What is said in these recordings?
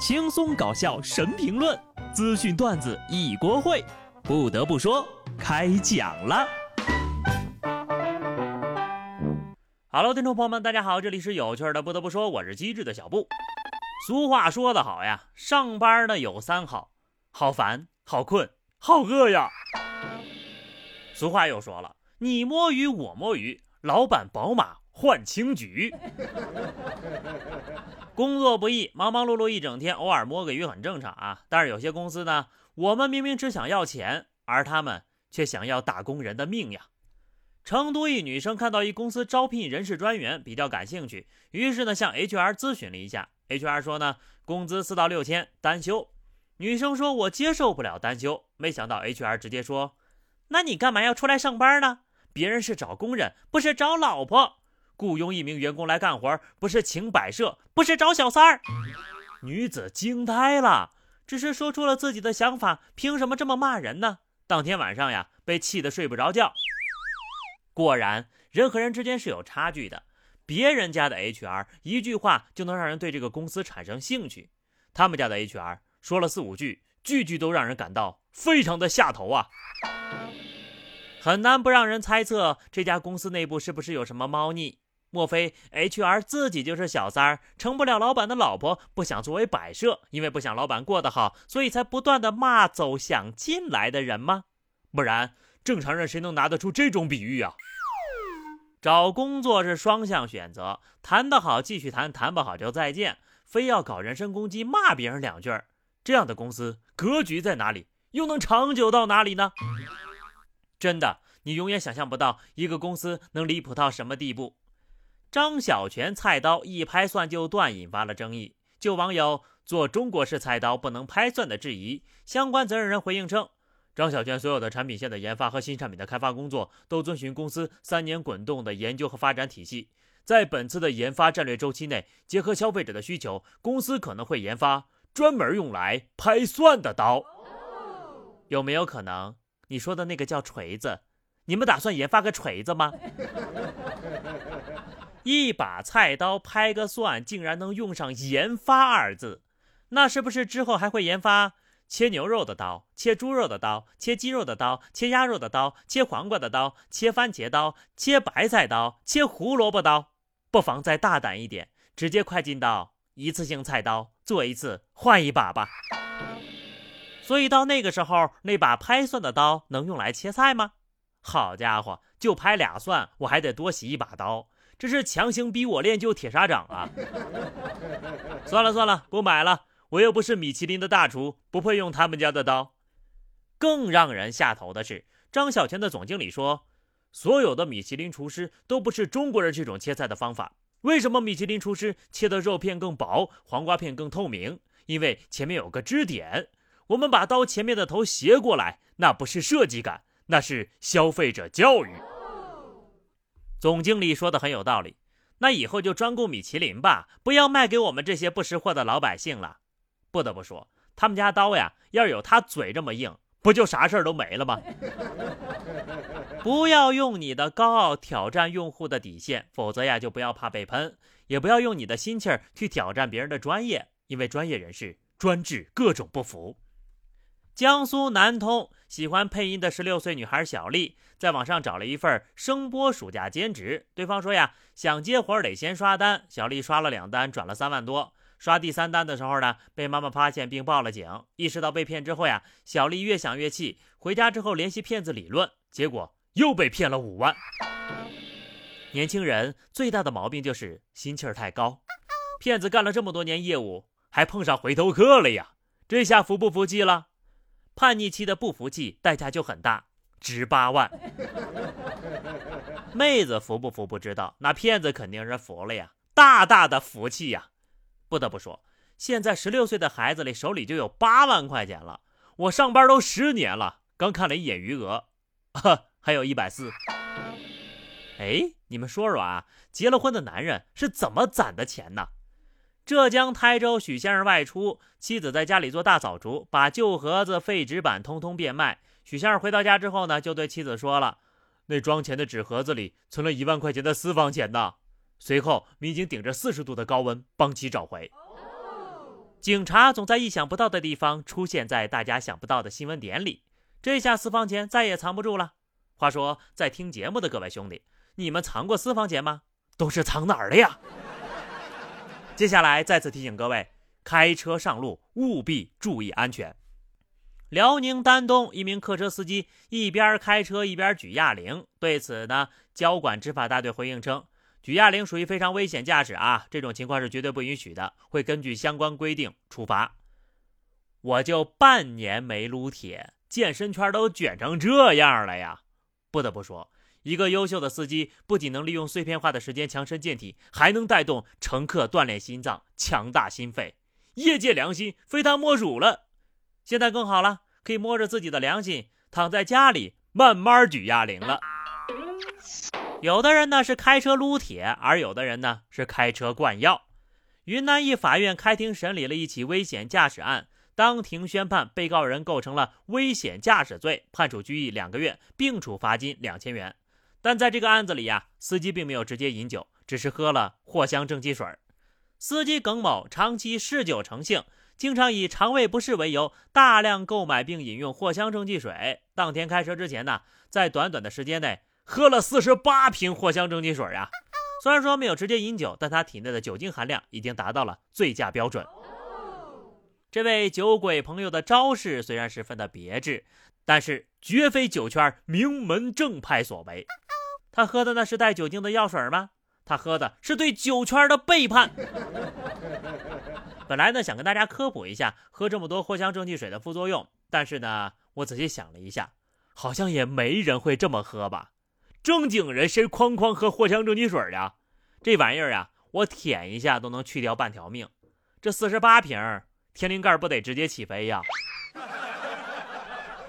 轻松搞笑神评论，资讯段子一锅烩。不得不说，开讲了。Hello，听众朋友们，大家好，这里是有趣的。不得不说，我是机智的小布。俗话说得好呀，上班呢有三好：好烦、好困、好饿呀。俗话又说了，你摸鱼我摸鱼，老板宝马换青桔。工作不易，忙忙碌碌一整天，偶尔摸个鱼很正常啊。但是有些公司呢，我们明明只想要钱，而他们却想要打工人的命呀。成都一女生看到一公司招聘人事专员，比较感兴趣，于是呢向 HR 咨询了一下。HR 说呢，工资四到六千，单休。女生说：“我接受不了单休。”没想到 HR 直接说：“那你干嘛要出来上班呢？别人是找工人，不是找老婆。”雇佣一名员工来干活，不是请摆设，不是找小三儿。女子惊呆了，只是说出了自己的想法，凭什么这么骂人呢？当天晚上呀，被气得睡不着觉。果然，人和人之间是有差距的。别人家的 HR 一句话就能让人对这个公司产生兴趣，他们家的 HR 说了四五句，句句都让人感到非常的下头啊。很难不让人猜测这家公司内部是不是有什么猫腻。莫非 HR 自己就是小三儿，成不了老板的老婆，不想作为摆设，因为不想老板过得好，所以才不断的骂走想进来的人吗？不然正常人谁能拿得出这种比喻啊？找工作是双向选择，谈得好继续谈，谈不好就再见。非要搞人身攻击，骂别人两句儿，这样的公司格局在哪里？又能长久到哪里呢？真的，你永远想象不到一个公司能离谱到什么地步。张小泉菜刀一拍蒜就断，引发了争议。就网友做中国式菜刀不能拍蒜的质疑，相关责任人回应称，张小泉所有的产品线的研发和新产品的开发工作都遵循公司三年滚动的研究和发展体系。在本次的研发战略周期内，结合消费者的需求，公司可能会研发专门用来拍蒜的刀。有没有可能你说的那个叫锤子？你们打算研发个锤子吗？一把菜刀拍个蒜，竟然能用上“研发”二字，那是不是之后还会研发切牛肉的刀、切猪肉的刀、切鸡肉的刀、切鸭肉的刀、切黄瓜的刀、切番茄刀、切白菜刀、切胡萝卜刀？不妨再大胆一点，直接快进到一次性菜刀，做一次换一把吧。所以到那个时候，那把拍蒜的刀能用来切菜吗？好家伙，就拍俩蒜，我还得多洗一把刀。这是强行逼我练就铁砂掌啊！算了算了，不买了。我又不是米其林的大厨，不配用他们家的刀。更让人下头的是，张小泉的总经理说，所有的米其林厨师都不是中国人这种切菜的方法。为什么米其林厨师切的肉片更薄，黄瓜片更透明？因为前面有个支点。我们把刀前面的头斜过来，那不是设计感，那是消费者教育。总经理说的很有道理，那以后就专供米其林吧，不要卖给我们这些不识货的老百姓了。不得不说，他们家刀呀，要有他嘴这么硬，不就啥事儿都没了吗？不要用你的高傲挑战用户的底线，否则呀，就不要怕被喷；也不要用你的心气儿去挑战别人的专业，因为专业人士专治各种不服。江苏南通喜欢配音的十六岁女孩小丽，在网上找了一份声波暑假兼职。对方说呀，想接活得先刷单。小丽刷了两单，转了三万多。刷第三单的时候呢，被妈妈发现并报了警。意识到被骗之后呀，小丽越想越气。回家之后联系骗子理论，结果又被骗了五万。年轻人最大的毛病就是心气儿太高。骗子干了这么多年业务，还碰上回头客了呀？这下服不服气了？叛逆期的不服气，代价就很大，值八万。妹子服不服不知道，那骗子肯定是服了呀，大大的服气呀！不得不说，现在十六岁的孩子里手里就有八万块钱了。我上班都十年了，刚看了一眼余额，还有一百四。哎，你们说说啊，结了婚的男人是怎么攒的钱呢？浙江台州许先生外出，妻子在家里做大扫除，把旧盒子、废纸板通通变卖。许先生回到家之后呢，就对妻子说了：“那装钱的纸盒子里存了一万块钱的私房钱呢。”随后，民警顶着四十度的高温帮其找回。警察总在意想不到的地方出现在大家想不到的新闻点里，这下私房钱再也藏不住了。话说，在听节目的各位兄弟，你们藏过私房钱吗？都是藏哪儿的呀？接下来再次提醒各位，开车上路务必注意安全。辽宁丹东一名客车司机一边开车一边举哑铃，对此呢，交管执法大队回应称。举哑铃属于非常危险驾驶啊，这种情况是绝对不允许的，会根据相关规定处罚。我就半年没撸铁，健身圈都卷成这样了呀！不得不说，一个优秀的司机不仅能利用碎片化的时间强身健体，还能带动乘客锻炼心脏、强大心肺，业界良心非他莫属了。现在更好了，可以摸着自己的良心，躺在家里慢慢举哑铃了。有的人呢是开车撸铁，而有的人呢是开车灌药。云南一法院开庭审理了一起危险驾驶案，当庭宣判被告人构成了危险驾驶罪，判处拘役两个月，并处罚金两千元。但在这个案子里呀，司机并没有直接饮酒，只是喝了藿香正气水。司机耿某长期嗜酒成性，经常以肠胃不适为由，大量购买并饮用藿香正气水。当天开车之前呢，在短短的时间内。喝了四十八瓶藿香正气水啊！虽然说没有直接饮酒，但他体内的酒精含量已经达到了醉驾标准。这位酒鬼朋友的招式虽然十分的别致，但是绝非酒圈名门正派所为。他喝的那是带酒精的药水吗？他喝的是对酒圈的背叛。本来呢，想跟大家科普一下喝这么多藿香正气水的副作用，但是呢，我仔细想了一下，好像也没人会这么喝吧。正经人谁哐哐喝藿香正气水呀？这玩意儿啊，我舔一下都能去掉半条命。这四十八瓶，天灵盖不得直接起飞呀？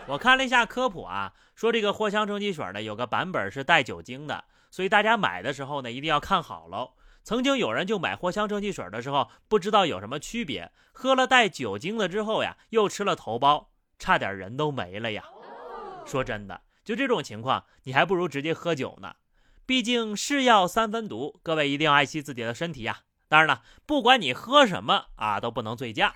我看了一下科普啊，说这个藿香正气水呢，有个版本是带酒精的，所以大家买的时候呢，一定要看好喽。曾经有人就买藿香正气水的时候，不知道有什么区别，喝了带酒精的之后呀，又吃了头孢，差点人都没了呀。说真的。就这种情况，你还不如直接喝酒呢。毕竟是药三分毒，各位一定要爱惜自己的身体呀。当然了，不管你喝什么啊，都不能醉驾。